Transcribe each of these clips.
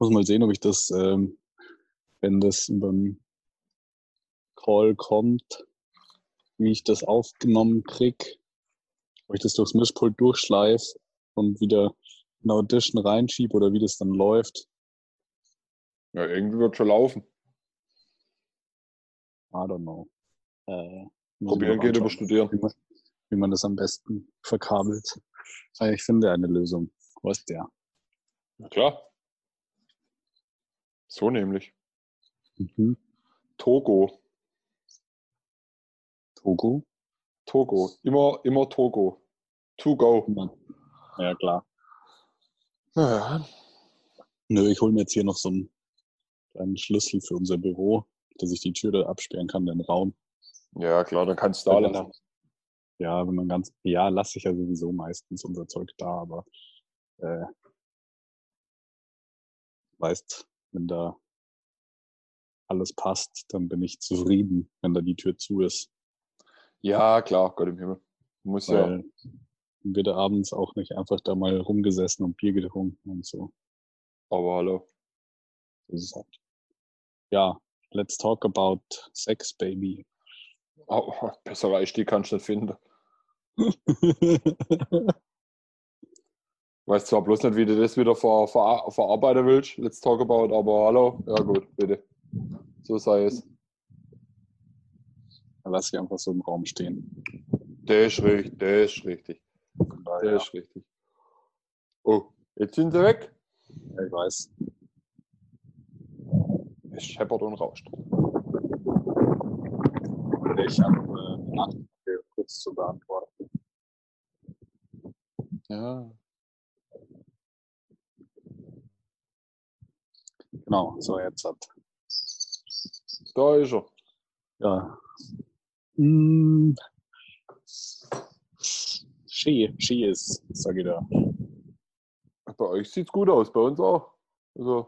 Muss mal sehen, ob ich das, ähm, wenn das beim Call kommt, wie ich das aufgenommen krieg, ob ich das durchs Mischpult durchschleife und wieder in Audition reinschiebe oder wie das dann läuft. Ja, irgendwie wird schon laufen. I don't know. Äh, Probieren geht über Studieren. Wie man, wie man das am besten verkabelt. Aber ich finde eine Lösung. Wo ist der? Na klar. So nämlich. Mhm. Togo. Togo? Togo. Immer, immer Togo. To go. Ja, klar. Ja. Nö, ich hole mir jetzt hier noch so einen kleinen Schlüssel für unser Büro, dass ich die Tür da absperren kann, den Raum. ja, klar, dann kannst du da lassen. Ja, wenn man ganz, ja, lasse ich ja sowieso meistens unser Zeug da, aber äh, weißt, wenn da alles passt, dann bin ich zufrieden, wenn da die Tür zu ist. Ja, klar, Gott im Himmel. Muss ja. Weil dann wird abends auch nicht einfach da mal rumgesessen und Bier getrunken und so. Aber hallo. Das ist halt. Ja, let's talk about Sex, Baby. Oh, bessere Einstieg kannst du nicht finden. Weiß zwar bloß nicht, wie du das wieder ver, ver, verarbeiten willst. Let's talk about, aber hallo. Ja, gut, bitte. So sei es. Dann lass ich einfach so im Raum stehen. Das ist richtig, das ist richtig. Daher, Das ist richtig. Oh, jetzt sind sie weg. ja, ich weiß. Es scheppert und rauscht. Ich habe äh, eine Nachfrage kurz zu beantworten. Ja. Genau, so jetzt hat. Da ist er. Ja. Mm. Ski, Ski ist, sag ich da. Bei euch sieht's gut aus, bei uns auch. Also,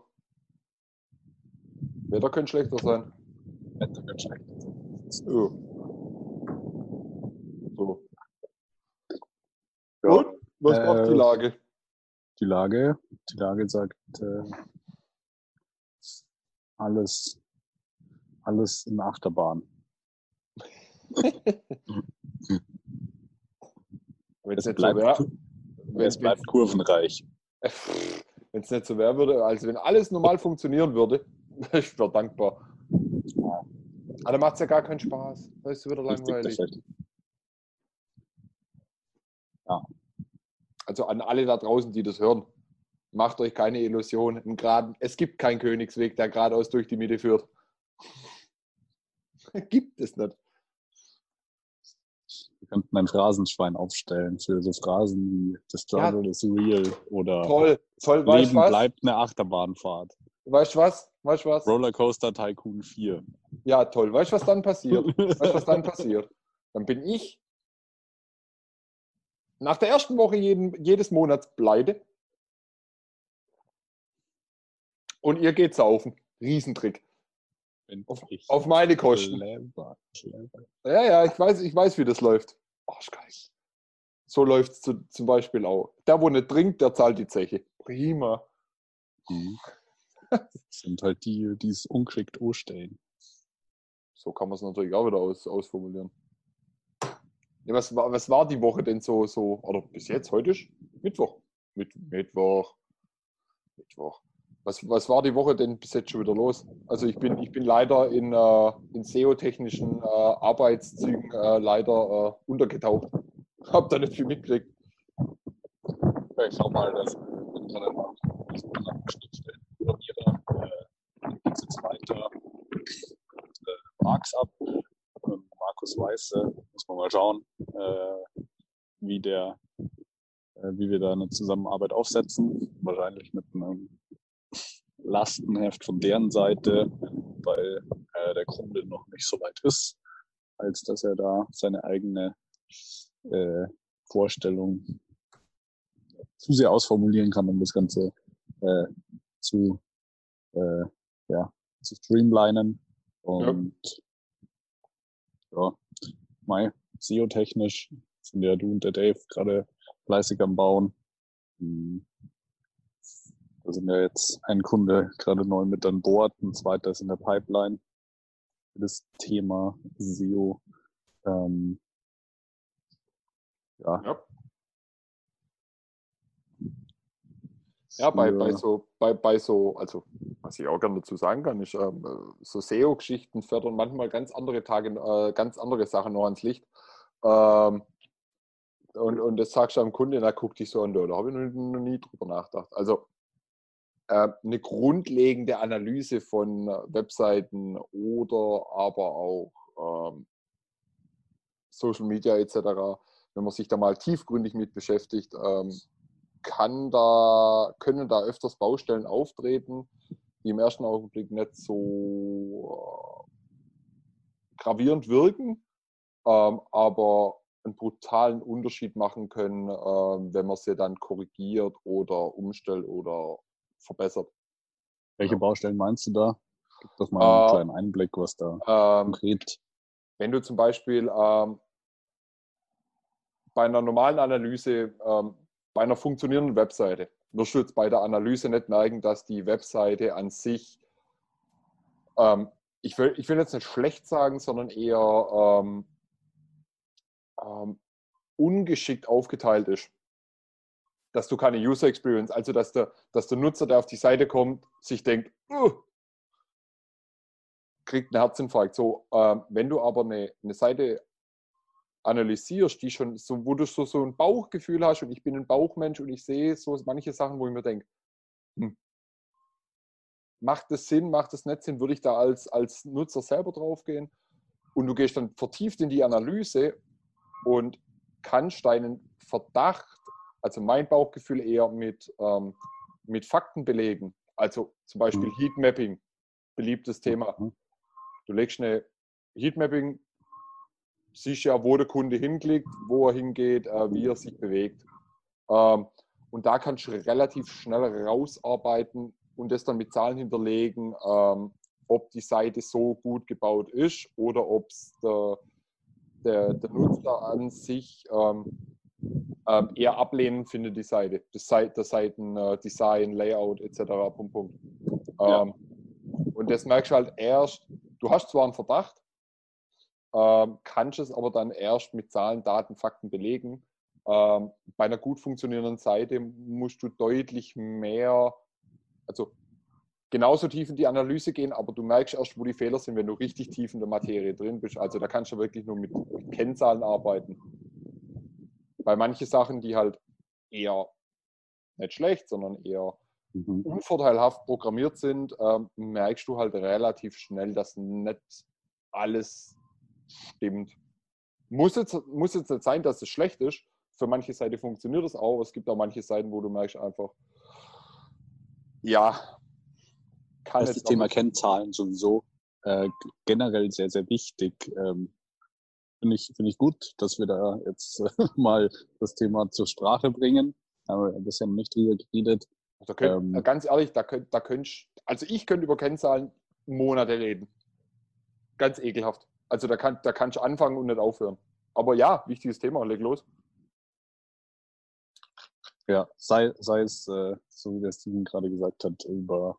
Wetter könnte schlechter sein. Wetter wird schlecht. Ja. So. Ja. Und? Was Äh, macht die Lage? Die Lage, die Lage sagt, äh, alles, alles in Achterbahn. Wenn Es nicht, so bleibt, wär, wenn, es bleibt kurvenreich. wenn es nicht so wäre würde, also wenn alles normal funktionieren würde, ich wäre dankbar. Aber dann macht es ja gar keinen Spaß. Da ist es wieder langweilig. perfekt. Also an alle da draußen, die das hören, macht euch keine Illusionen. Geraden- Es gibt keinen Königsweg, der geradeaus durch die Mitte führt. gibt es nicht. Wir könnten ein Phrasenschwein aufstellen für so Phrasen wie The Struggle is real oder Toll, toll, Leben bleibt eine Achterbahnfahrt. Weißt du was? Weißt du was? Rollercoaster Tycoon 4. Ja, toll. Weißt du, was dann passiert? Weißt du, was dann passiert? Dann bin ich nach der ersten Woche jeden, jedes Monats pleite. Und ihr geht saufen. Riesentrick. Auf- Auf meine Kosten. clever, clever. Ja, ja, ich weiß, ich weiß, wie das läuft. Arschgeil. So läuft es zu, zum Beispiel auch. Der, wo nicht trinkt, der zahlt die Zeche. Prima. Mhm. Das sind halt die, die es ungeschickt anstellen. So kann man es natürlich auch wieder aus, ausformulieren. Ja, was, war, was war die Woche denn so, so, oder bis jetzt, heute ist Mittwoch. Mit, Mittwoch. Mittwoch. Was, was war die Woche denn bis jetzt schon wieder los? Also ich bin, ich bin leider in, äh, in SEO-technischen äh, Arbeitszügen äh, leider äh, untergetaucht. Hab da nicht viel mitgekriegt. Ja, ich schau mal, dass wir gerade mal so eine Schnittstellen Programmierer, äh, geht's jetzt weiter mit äh, Marx ab. Ähm, Markus Weiß, äh, muss man mal schauen, wie der, wie wir da eine Zusammenarbeit aufsetzen. Wahrscheinlich mit einem Lastenheft von deren Seite, weil äh, der Kunde noch nicht so weit ist, als dass er da seine eigene äh, Vorstellung zu sehr ausformulieren kann, um das Ganze äh, zu, äh, ja, zu streamlinen. Und ja, Mai, SEO-technisch sind ja du und der Dave gerade fleißig am Bauen. Da sind ja jetzt ein Kunde gerade neu mit an Bord, ein zweiter ist in der Pipeline das Thema SEO. Ähm, ja. Ja, ja bei, bei, so, bei, bei so, also was ich auch gerne dazu sagen kann, ist, ähm, äh, so SEO-Geschichten fördern manchmal ganz andere Tage, äh, ganz andere Sachen noch ans Licht. Ähm, und, und das sagst du am Kunde, da guckt dich so an, da habe ich noch, noch nie drüber nachgedacht. Also eine grundlegende Analyse von äh, Webseiten oder aber auch ähm, Social Media etc., wenn man sich da mal tiefgründig mit beschäftigt, ähm, kann da, können da öfters Baustellen auftreten, die im ersten Augenblick nicht so äh, gravierend wirken, ähm, aber einen brutalen Unterschied machen können, wenn man sie dann korrigiert oder umstellt oder verbessert. Welche Ja. Baustellen meinst du da? Gib doch mal einen Äh, kleinen Einblick, was da Ähm, konkret. wenn du zum Beispiel ähm, bei einer normalen Analyse, ähm, bei einer funktionierenden Webseite, wirst du jetzt bei der Analyse nicht merken, dass die Webseite an sich, ähm, ich, will, ich will jetzt nicht schlecht sagen, sondern eher ähm, ähm, ungeschickt aufgeteilt ist. Dass du keine User Experience, also dass der, dass der Nutzer, der auf die Seite kommt, sich denkt, "Uh, kriegt einen Herzinfarkt. So, ähm, wenn du aber eine, eine Seite analysierst, die schon so, wo du so, so ein Bauchgefühl hast und ich bin ein Bauchmensch und ich sehe so manche Sachen, wo ich mir denke, hm, macht das Sinn, macht das nicht Sinn, würde ich da als, als Nutzer selber draufgehen und du gehst dann vertieft in die Analyse und kannst deinen Verdacht, also mein Bauchgefühl eher mit, ähm, mit Fakten belegen. Also zum Beispiel Mhm. Heatmapping, beliebtes Thema. Mhm. Du legst eine Heatmapping, siehst ja, wo der Kunde hinklickt, wo er hingeht, äh, wie er sich bewegt. Ähm, und da kannst du relativ schnell rausarbeiten und das dann mit Zahlen hinterlegen, ähm, ob die Seite so gut gebaut ist oder ob es der, der, der Nutzer an sich ähm, ähm, eher ablehnend findet, die Seite. Das Seite, der Seiten, äh, Design, Layout etc. Punkt, Punkt. Ja. Ähm, und das merkst du halt erst, du hast zwar einen Verdacht, ähm, kannst es aber dann erst mit Zahlen, Daten, Fakten belegen. Ähm, bei einer gut funktionierenden Seite musst du deutlich mehr, also genauso tief in die Analyse gehen, aber du merkst erst, wo die Fehler sind, wenn du richtig tief in der Materie drin bist. Also da kannst du wirklich nur mit Kennzahlen arbeiten. Bei manche Sachen, die halt eher nicht schlecht, sondern eher Mhm. unvorteilhaft programmiert sind, ähm, merkst du halt relativ schnell, dass nicht alles stimmt. Muss jetzt, muss jetzt nicht sein, dass es schlecht ist. Für manche Seiten funktioniert es auch. Es gibt auch manche Seiten, wo du merkst einfach, ja, kann Das das Thema Kennzahlen sowieso äh, generell sehr, sehr wichtig. Ähm, Finde ich, finde ich gut, dass wir da jetzt äh, mal das Thema zur Sprache bringen. Haben wir bisher noch nicht drüber geredet. Da könnt, Ähm, ganz ehrlich, da könnt, da könnt, also ich könnte über Kennzahlen Monate reden. Ganz ekelhaft. Also da, kann, da kannst du anfangen und nicht aufhören. Aber ja, wichtiges Thema, leg los. Ja, sei, sei es, äh, so wie der Steven gerade gesagt hat, über,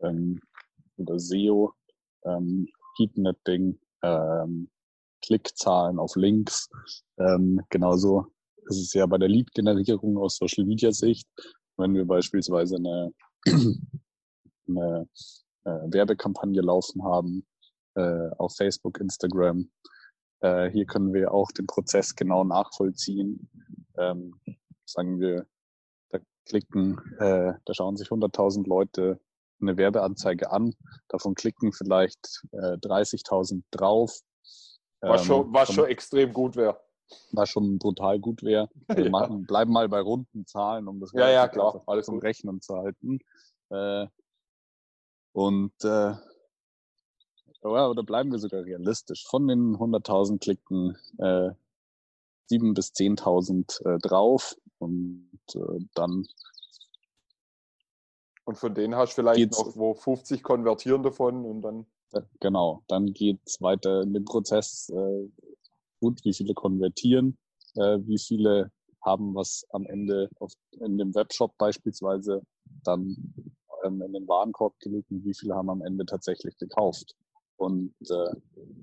ähm, über SEO, ähm, Heatmapping, ähm, Klickzahlen auf Links. Ähm, genauso ist es ja bei der Lead-Generierung aus Social Media Sicht, wenn wir beispielsweise eine, eine äh, Werbekampagne laufen haben äh, auf Facebook, Instagram. Äh, hier können wir auch den Prozess genau nachvollziehen. Ähm, sagen wir, da klicken, äh, da schauen sich 100.000 Leute eine Werbeanzeige an, davon klicken vielleicht äh, 30.000 drauf. Was, Ähm, schon, was von- schon extrem gut wäre. was schon brutal gut wäre. Wir Ja. machen, bleiben mal bei runden Zahlen, um das Ja, ja, klar. Alles gut. Rechnen zu halten. Äh, und äh, oder bleiben wir sogar realistisch. Von den 100.000 klicken äh, 7.000 bis 10.000 äh, drauf und äh, dann Und von denen hast du vielleicht noch wo 50 konvertieren davon und dann. Genau, dann geht's weiter in den Prozess. Äh, gut, wie viele konvertieren, äh, wie viele haben was am Ende auf, in dem Webshop beispielsweise dann ähm, in den Warenkorb gelegt und wie viele haben am Ende tatsächlich gekauft. Und äh,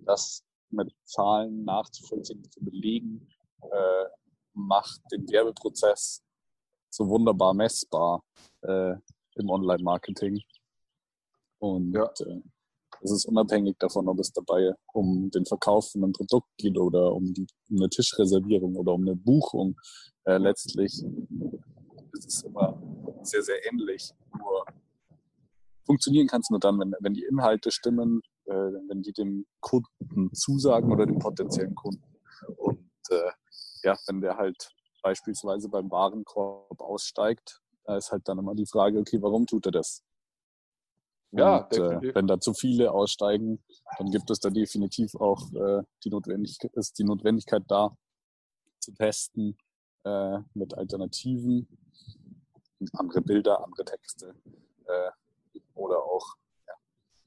das mit Zahlen nachzuvollziehen, zu belegen, äh, macht den Werbeprozess so wunderbar messbar äh, im Online-Marketing. Und ja. äh, es ist unabhängig davon, ob es dabei um den Verkauf von einem Produkt geht oder um, die, um eine Tischreservierung oder um eine Buchung. Äh, letztlich ist es immer sehr, sehr ähnlich. Nur funktionieren kann es nur dann, wenn, wenn die Inhalte stimmen, äh, wenn die dem Kunden zusagen oder dem potenziellen Kunden. Und äh, ja, wenn der halt beispielsweise beim Warenkorb aussteigt, da ist halt dann immer die Frage, okay, warum tut er das? Ja, und, äh, wenn da zu viele aussteigen, dann gibt es da definitiv auch äh, die, Notwendigkeit, ist die Notwendigkeit da, zu testen äh, mit Alternativen, andere Bilder, andere Texte äh, oder auch ja,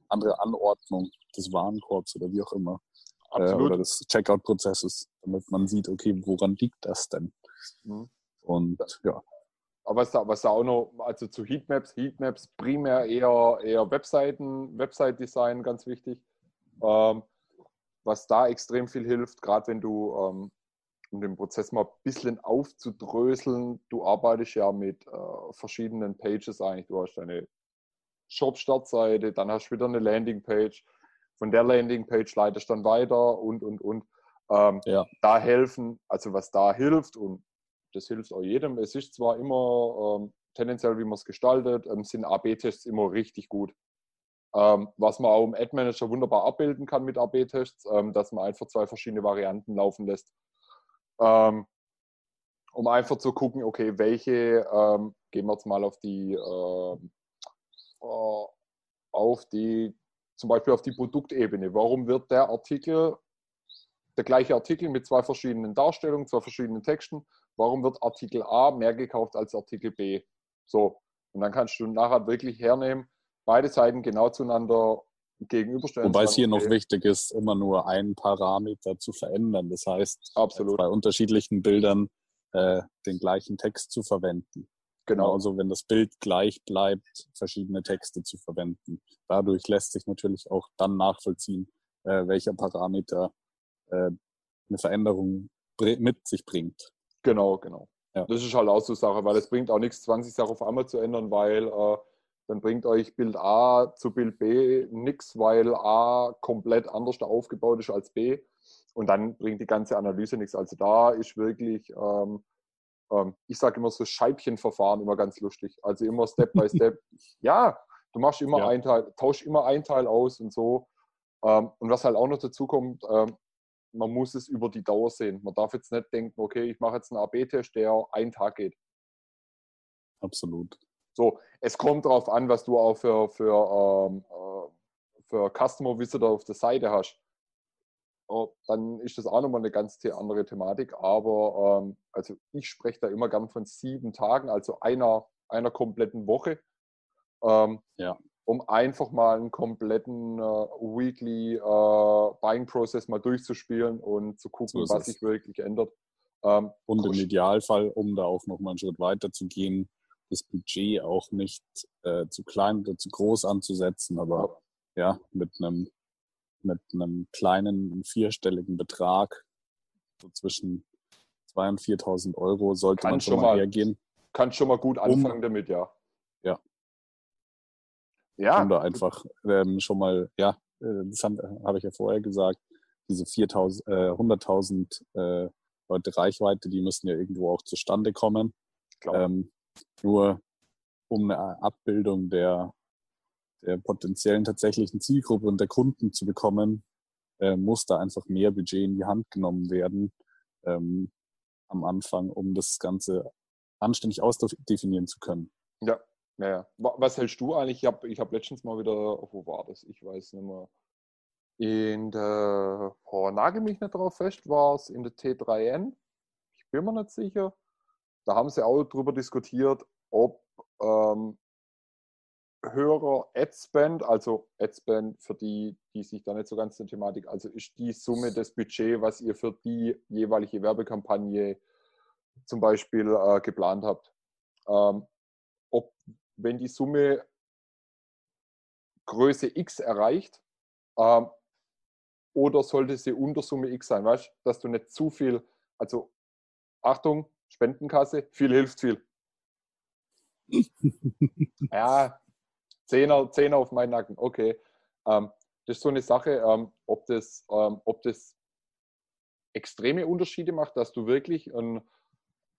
andere Anordnung des Warenkorbs oder wie auch immer. Äh, oder des Checkout-Prozesses, damit man sieht, okay, woran liegt das denn? Mhm. Und ja, aber was da, was da auch noch, also zu Heatmaps, Heatmaps primär eher, eher Webseiten, Website-Design ganz wichtig. Ähm, was da extrem viel hilft, gerade wenn du, ähm, um den Prozess mal ein bisschen aufzudröseln, du arbeitest ja mit äh, verschiedenen Pages eigentlich. Du hast deine Shop-Startseite, dann hast du wieder eine Landingpage. Von der Landingpage leitest du dann weiter und, und, und. Ähm, ja. Da helfen, also was da hilft und das hilft auch jedem. Es ist zwar immer ähm, tendenziell, wie man es gestaltet, ähm, sind AB-Tests immer richtig gut. Ähm, was man auch im Ad Manager wunderbar abbilden kann mit AB-Tests, ähm, dass man einfach zwei verschiedene Varianten laufen lässt. Ähm, um einfach zu gucken, okay, welche, ähm, gehen wir jetzt mal auf die, äh, auf die, zum Beispiel auf die Produktebene. Warum wird der Artikel der gleiche Artikel mit zwei verschiedenen Darstellungen, zwei verschiedenen Texten. Warum wird Artikel A mehr gekauft als Artikel B? So, und dann kannst du nachher wirklich hernehmen, beide Seiten genau zueinander gegenüberstellen. Wobei es hier okay. noch wichtig ist, immer nur einen Parameter zu verändern. Das heißt, Absolut. bei unterschiedlichen Bildern äh, den gleichen Text zu verwenden. Genau. Also wenn das Bild gleich bleibt, verschiedene Texte zu verwenden. Dadurch lässt sich natürlich auch dann nachvollziehen, äh, welcher Parameter äh, eine Veränderung mit sich bringt. Genau, genau. Ja. Das ist halt auch so Sache, weil es bringt auch nichts, 20 Sachen auf einmal zu ändern, weil äh, dann bringt euch Bild A zu Bild B nichts, weil A komplett anders aufgebaut ist als B. Und dann bringt die ganze Analyse nichts. Also da ist wirklich, ähm, ähm, ich sage immer so Scheibchenverfahren immer ganz lustig. Also immer Step by Step. ja, du machst immer ja. ein Teil, tausch immer ein Teil aus und so. Ähm, und was halt auch noch dazu kommt, ähm, man muss es über die Dauer sehen. Man darf jetzt nicht denken, okay, ich mache jetzt einen AB-Test, der einen Tag geht. Absolut. So, es kommt darauf an, was du auch für, für, ähm, äh, für Customer Visitor auf der Seite hast. Oh, dann ist das auch nochmal eine ganz andere Thematik. Aber ähm, also ich spreche da immer gern von sieben Tagen, also einer, einer kompletten Woche. Ähm, ja um einfach mal einen kompletten äh, Weekly äh, Buying Process mal durchzuspielen und zu gucken, so was sich wirklich ändert. Ähm, und im Idealfall, um da auch nochmal einen Schritt weiter zu gehen, das Budget auch nicht äh, zu klein oder zu groß anzusetzen, aber ja, mit einem mit einem kleinen vierstelligen Betrag, so zwischen 2.000 und 4.000 Euro, sollte kann man schon mal hergehen. Kann schon mal gut anfangen um, damit, ja. Ja, ja. Um da einfach ähm, schon mal, ja, äh, das habe hab ich ja vorher gesagt, diese 4.000, äh, 100.000 äh, Leute Reichweite, die müssen ja irgendwo auch zustande kommen. Ähm, nur um eine Abbildung der, der potenziellen tatsächlichen Zielgruppe und der Kunden zu bekommen, äh, muss da einfach mehr Budget in die Hand genommen werden ähm, am Anfang, um das Ganze anständig ausdefinieren zu können. Ja, ja, Was hältst du eigentlich? Ich habe ich hab letztens mal wieder, wo war das? Ich weiß nicht mehr. In der, oh, nagel mich nicht drauf fest, war es in der T3N. Ich bin mir nicht sicher. Da haben sie auch darüber diskutiert, ob ähm, höherer Adspend, also Adspend für die, die sich da nicht so ganz in der Thematik, also ist die Summe des Budgets, was ihr für die jeweilige Werbekampagne zum Beispiel äh, geplant habt. Ähm, ob wenn die Summe Größe X erreicht, ähm, oder sollte sie unter Summe X sein, weißt du, dass du nicht zu viel, also Achtung, Spendenkasse, viel hilft viel. ja, Zehner, Zehner auf meinen Nacken, okay. Ähm, das ist so eine Sache, ähm, ob, das, ähm, ob das extreme Unterschiede macht, dass du wirklich, ein,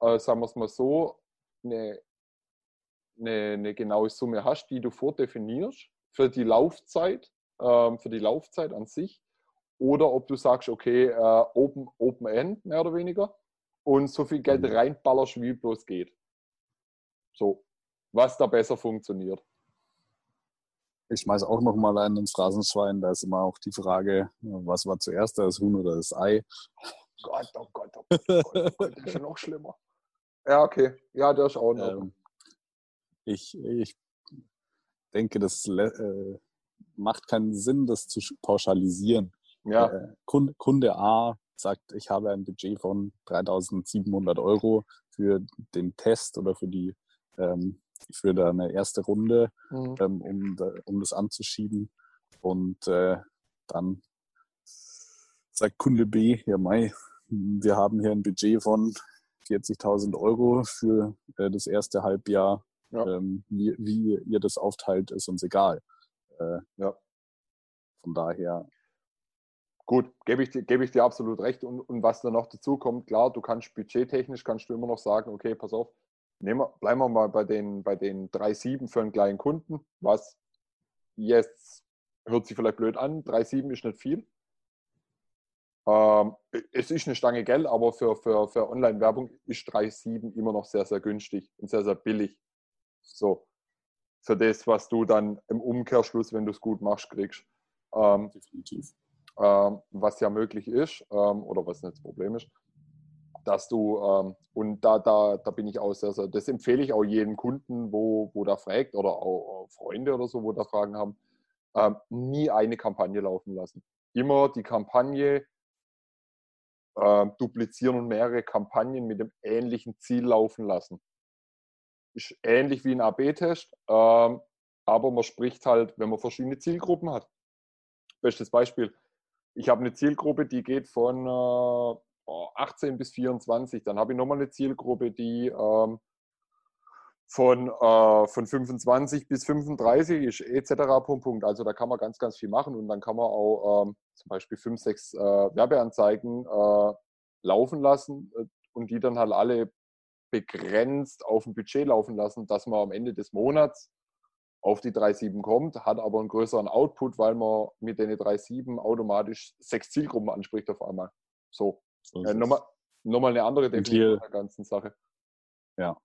äh, sagen wir es mal so, eine, eine, eine, genaue Summe hast, die du vordefinierst für die Laufzeit, ähm, für die Laufzeit an sich, oder ob du sagst, okay, äh, Open, Open End mehr oder weniger und so viel Geld mhm. reinballerst, wie bloß geht. So, was da besser funktioniert. Ich schmeiße auch noch mal einen ins Phrasenschwein. Da ist immer auch die Frage, was war zuerst, das Huhn oder das Ei? Oh Gott, oh Gott, oh Gott, oh Gott, oh das ist ja noch schlimmer. Ja, okay. Ja, der ist auch noch. Ähm, ich, ich denke, das äh, macht keinen Sinn, das zu pauschalisieren. Ja. Äh, Kunde, Kunde A sagt, ich habe ein Budget von 3700 Euro für den Test oder für die ähm, für eine erste Runde, mhm. ähm, um, um das anzuschieben. Und äh, dann sagt Kunde B, ja Mai, wir haben hier ein Budget von 40.000 Euro für äh, das erste Halbjahr. Ja. Ähm, wie, wie, ihr das aufteilt, ist uns egal. Äh, ja. Von daher. Gut, gebe ich, dir, gebe ich dir absolut recht. Und, und was da noch dazu kommt, klar, du kannst budgettechnisch, kannst du immer noch sagen, okay, pass auf, nehmen wir, bleiben wir mal bei den, bei den 3,7 für einen kleinen Kunden, was jetzt hört sich vielleicht blöd an, 3,7 ist nicht viel. Ähm, es ist eine Stange Geld, aber für, für, für Online-Werbung ist 3,7 immer noch sehr, sehr günstig und sehr, sehr billig. So, für das, was du dann im Umkehrschluss, wenn du es gut machst, kriegst. Ähm, Definitiv. Ähm, was ja möglich ist, ähm, oder was nicht das Problem ist dass du, ähm, und da, da, da bin ich auch sehr, sehr, das empfehle ich auch jedem Kunden, wo, wo da fragt oder auch Freunde oder so, wo da Fragen haben, ähm, nie eine Kampagne laufen lassen. Immer die Kampagne äh, duplizieren und mehrere Kampagnen mit dem ähnlichen Ziel laufen lassen. Ist ähnlich wie ein AB-Test, ähm, aber man spricht halt, wenn man verschiedene Zielgruppen hat. Bestes Beispiel. Ich habe eine Zielgruppe, die geht von äh, 18 bis 24. Dann habe ich nochmal eine Zielgruppe, die ähm, von, äh, von 25 bis 35 ist, etc. Punkt, Punkt. Also da kann man ganz, ganz viel machen und dann kann man auch ähm, zum Beispiel 5, 6 äh, Werbeanzeigen äh, laufen lassen äh, und die dann halt alle begrenzt auf dem Budget laufen lassen, dass man am Ende des Monats auf die 3,7 kommt, hat aber einen größeren Output, weil man mit den 3,7 automatisch sechs Zielgruppen anspricht auf einmal. So. So ja, nochmal, nochmal eine andere Definition der ganzen Sache. Ja.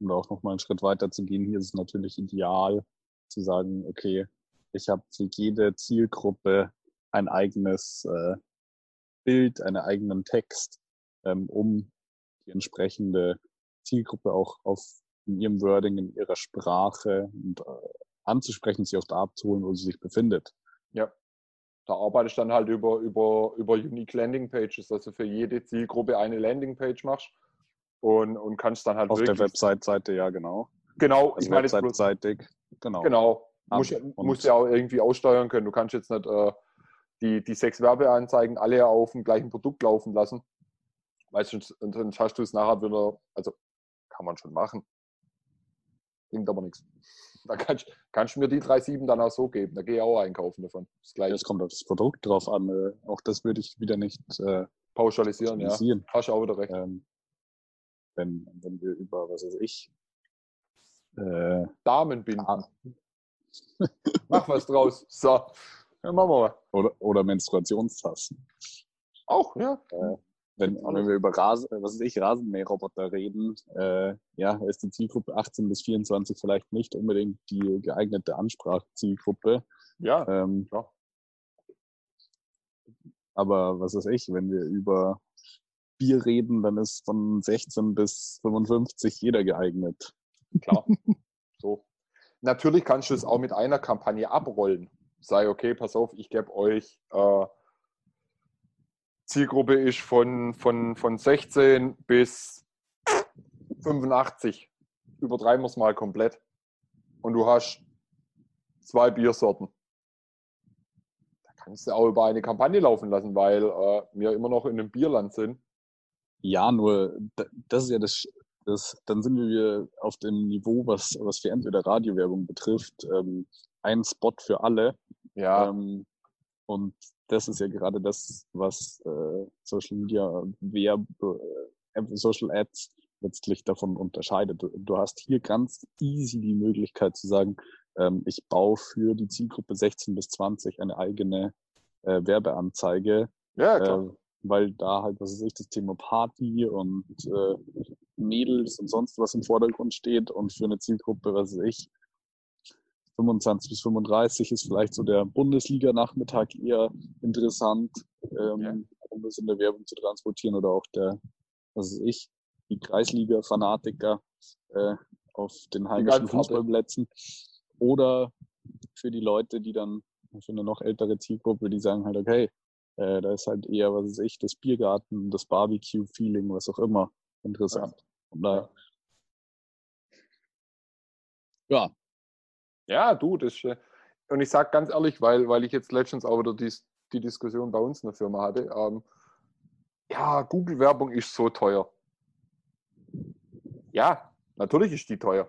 Um da auch nochmal einen Schritt weiter zu gehen, hier ist es natürlich ideal zu sagen, okay, ich habe für jede Zielgruppe ein eigenes äh, Bild, einen eigenen Text, ähm, um die entsprechende Zielgruppe auch auf in ihrem Wording, in ihrer Sprache und, äh, anzusprechen, sie auch da abzuholen, wo sie sich befindet. Ja da arbeite ich dann halt über, über, über Unique Landing Pages, also für jede Zielgruppe eine Landing Page machst und, und kannst dann halt auf der Website-Seite, ja genau. Genau, also ich meine Website-seitig, genau. Genau, musst, musst ja auch irgendwie aussteuern können. Du kannst jetzt nicht äh, die, die sechs Werbeanzeigen alle auf dem gleichen Produkt laufen lassen, sonst hast du es nachher wieder, also kann man schon machen, bringt aber nichts. Da kannst, kannst du mir die 3,7 dann auch so geben. Da gehe ich auch einkaufen davon. Das, gleiche. das kommt auf das Produkt drauf an. Äh, auch das würde ich wieder nicht äh, pauschalisieren. pauschalisieren. Ja. Hast du auch wieder recht. Ähm, wenn, wenn wir über, was weiß ich, äh, Damenbinden. Ah. Mach was draus. So, ja, machen wir mal. Oder, oder Menstruationstassen. Auch, ja. Äh, wenn, wenn wir über Rasen, was weiß ich, Rasenmäherroboter reden, äh, ja, ist die Zielgruppe 18 bis 24 vielleicht nicht unbedingt die geeignete Ansprachzielgruppe. Ja, ähm, ja. Aber was weiß ich, wenn wir über Bier reden, dann ist von 16 bis 55 jeder geeignet. Klar. so. Natürlich kannst du es auch mit einer Kampagne abrollen. Sei, okay, pass auf, ich gebe euch äh, Zielgruppe ist von, von, von 16 bis 85. Übertreiben wir es mal komplett. und du hast zwei Biersorten. Da kannst du auch über eine Kampagne laufen lassen, weil äh, wir immer noch in einem Bierland sind. Ja, nur das ist ja das, das dann sind wir auf dem Niveau, was, was für entweder Radiowerbung betrifft, ähm, ein Spot für alle. Ja. Ähm, und das ist ja gerade das, was äh, Social Media Werbe, äh, Social Ads letztlich davon unterscheidet. Du, du, hast hier ganz easy die Möglichkeit zu sagen, ähm, ich baue für die Zielgruppe 16 bis 20 eine eigene äh, Werbeanzeige. Ja, klar. Äh, weil da halt, was weiß ich, das Thema Party und äh, Mädels und sonst was im Vordergrund steht und für eine Zielgruppe, was weiß ich, 25 bis 35 ist vielleicht so der Bundesliga-Nachmittag eher interessant, ähm, ja. um das in der Werbung zu transportieren oder auch der, was weiß ich, die Kreisliga-Fanatiker äh, auf den heimischen Fußballplätzen. Oder für die Leute, die dann, für eine noch ältere Zielgruppe, die sagen halt, okay, äh, da ist halt eher, was weiß ich, das Biergarten, das Barbecue-Feeling, was auch immer interessant. Ja. Da, ja. Ja, du, das ist, und ich sage ganz ehrlich, weil, weil ich jetzt letztens auch wieder die, die Diskussion bei uns in der Firma hatte, ähm, ja, Google-Werbung ist so teuer. Ja, natürlich ist die teuer.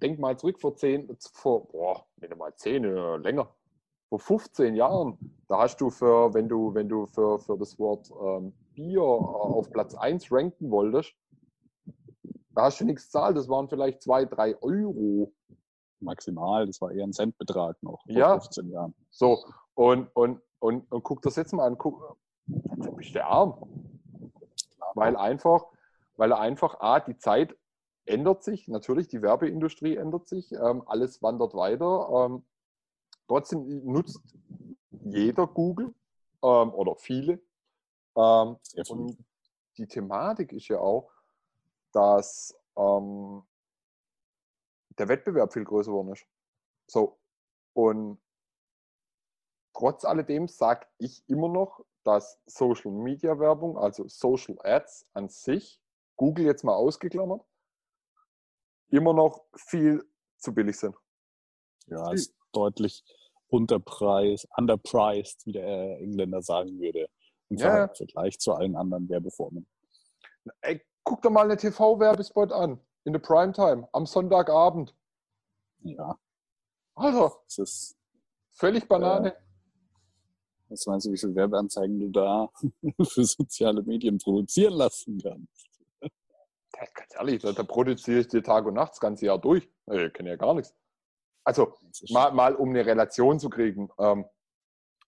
Denk mal zurück vor zehn, vor, boah, nicht mal zehn oder länger, vor 15 Jahren, da hast du für, wenn du, wenn du für, für das Wort ähm, Bier auf Platz 1 ranken wolltest, da hast du nichts zahlt, das waren vielleicht 2, 3 Euro. Maximal, das war eher ein Centbetrag noch vor ja. 15 Jahren. So, und, und, und, und guck das jetzt mal an, guck, dann bist du arm. Weil einfach, weil einfach A, die Zeit ändert sich, natürlich, die Werbeindustrie ändert sich, ähm, alles wandert weiter. Ähm, trotzdem nutzt jeder Google ähm, oder viele. Ähm, und die Thematik ist ja auch, dass ähm, der Wettbewerb viel größer geworden ist. So, und trotz alledem sage ich immer noch, dass Social Media Werbung, also Social Ads an sich, Google jetzt mal ausgeklammert, immer noch viel zu billig sind. Ja, ist deutlich unterpreis, underpriced, wie der Engländer sagen würde, im ja. Vergleich zu allen anderen Werbeformen. Guck doch mal eine TV-Werbespot an, in der Primetime, am Sonntagabend. Ja. Also, das ist völlig Banane. Äh, was meinst du, wie viele Werbeanzeigen du da für soziale Medien produzieren lassen kannst? Ja, ganz ehrlich, da, da produziere ich dir Tag und Nacht das ganze Jahr durch. Ich kenne ja gar nichts. Also mal, mal um eine Relation zu kriegen, ähm,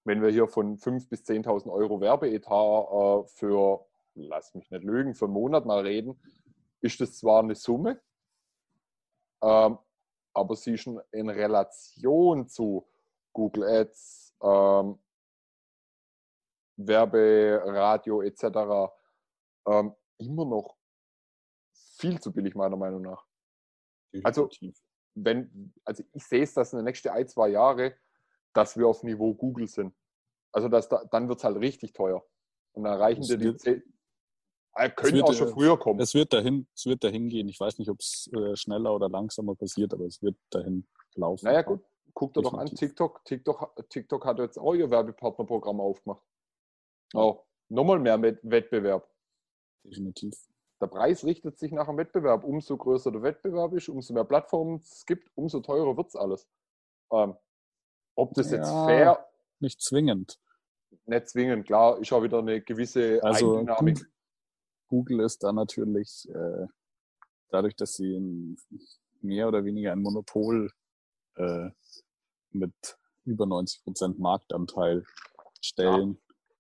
wenn wir hier von 5.000 bis 10.000 Euro Werbeetat äh, für, lass mich nicht lügen, für einen Monat mal reden, ist das zwar eine Summe, ähm, aber sie ist in Relation zu Google Ads, ähm, Werbe, Radio etc. Ähm, immer noch viel zu billig, meiner Meinung nach. Also, wenn, also ich sehe es, dass in den nächsten ein, zwei Jahre, dass wir auf Niveau Google sind. Also dass da, dann wird es halt richtig teuer. Und dann reichen dir die äh, können auch schon früher kommen. Es wird dahin, es wird dahin gehen. Ich weiß nicht, ob es äh, schneller oder langsamer passiert, aber es wird dahin laufen. Naja, gut. Guck dir doch an, TikTok. TikTok. TikTok hat jetzt auch ihr Werbepartnerprogramm aufgemacht. Oh, nochmal mehr Wettbewerb. Definitiv. Der Preis richtet sich nach dem Wettbewerb. Umso größer der Wettbewerb ist, umso mehr Plattformen es gibt, umso teurer wird es alles. Ähm, ob das ja, jetzt fair. Nicht zwingend. Nicht zwingend, klar, ist auch wieder eine gewisse also Eigendynamik. Google, Google ist da natürlich, äh, dadurch, dass sie mehr oder weniger ein Monopol äh, mit über 90 Prozent Marktanteil stellen,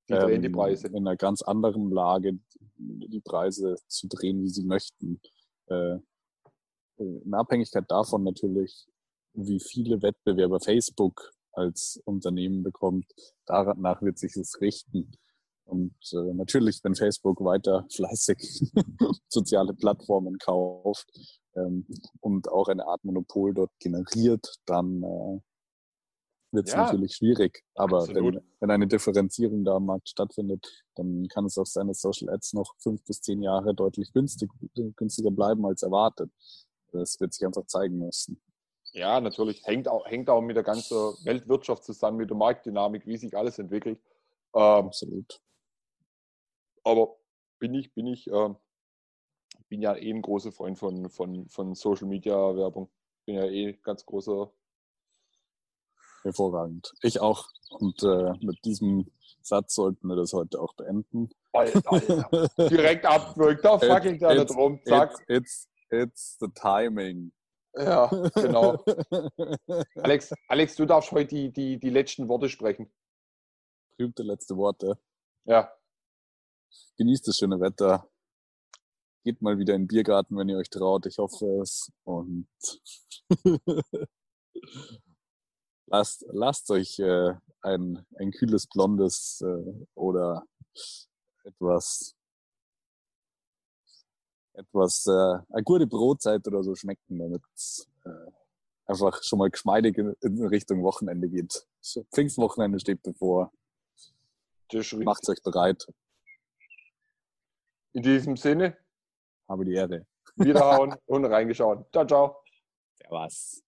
die drehen ähm, die Preise. In einer ganz anderen Lage die Preise zu drehen, wie sie möchten. Äh, in Abhängigkeit davon natürlich, wie viele Wettbewerber Facebook als Unternehmen bekommt, danach wird sich es richten. Und äh, natürlich, wenn Facebook weiter fleißig soziale Plattformen kauft ähm, und auch eine Art Monopol dort generiert, dann äh, wird es ja, natürlich schwierig. Aber wenn, wenn, eine Differenzierung da am Markt stattfindet, dann kann es auch sein, dass Social Ads noch fünf bis zehn Jahre deutlich günstig, günstiger bleiben als erwartet. Das wird sich einfach zeigen müssen. Ja, natürlich. Hängt auch, hängt auch mit der ganzen Weltwirtschaft zusammen, mit der Marktdynamik, wie sich alles entwickelt. Ähm, Absolut. Aber bin ich, bin ich, ähm, bin ja eh ein großer Freund von, von, von Social Media Werbung. Bin ja eh ganz großer. Hervorragend. Ich auch. Und äh, mit diesem Satz sollten wir das heute auch beenden. Alter, Alter. Direkt abwürgt, da fackelt er nicht rum. Zack. It's, it's, it's the timing. Ja, genau. Alex, Alex, du darfst heute die, die, die letzten Worte sprechen. Berühmte letzte Worte. Ja. Genießt das schöne Wetter. Geht mal wieder in den Biergarten, wenn ihr euch traut. Ich hoffe es. Und lasst, lasst euch äh, ein, ein kühles Blondes äh, oder etwas etwas äh, eine gute Brotzeit oder so schmecken, damit es äh, einfach schon mal geschmeidig in, in, Richtung Wochenende geht. Pfingstwochenende steht bevor. Macht euch bereit. In diesem Sinne. Habe die Ehre. Wiederhauen und reingeschaut. Ciao, ciao. Servus.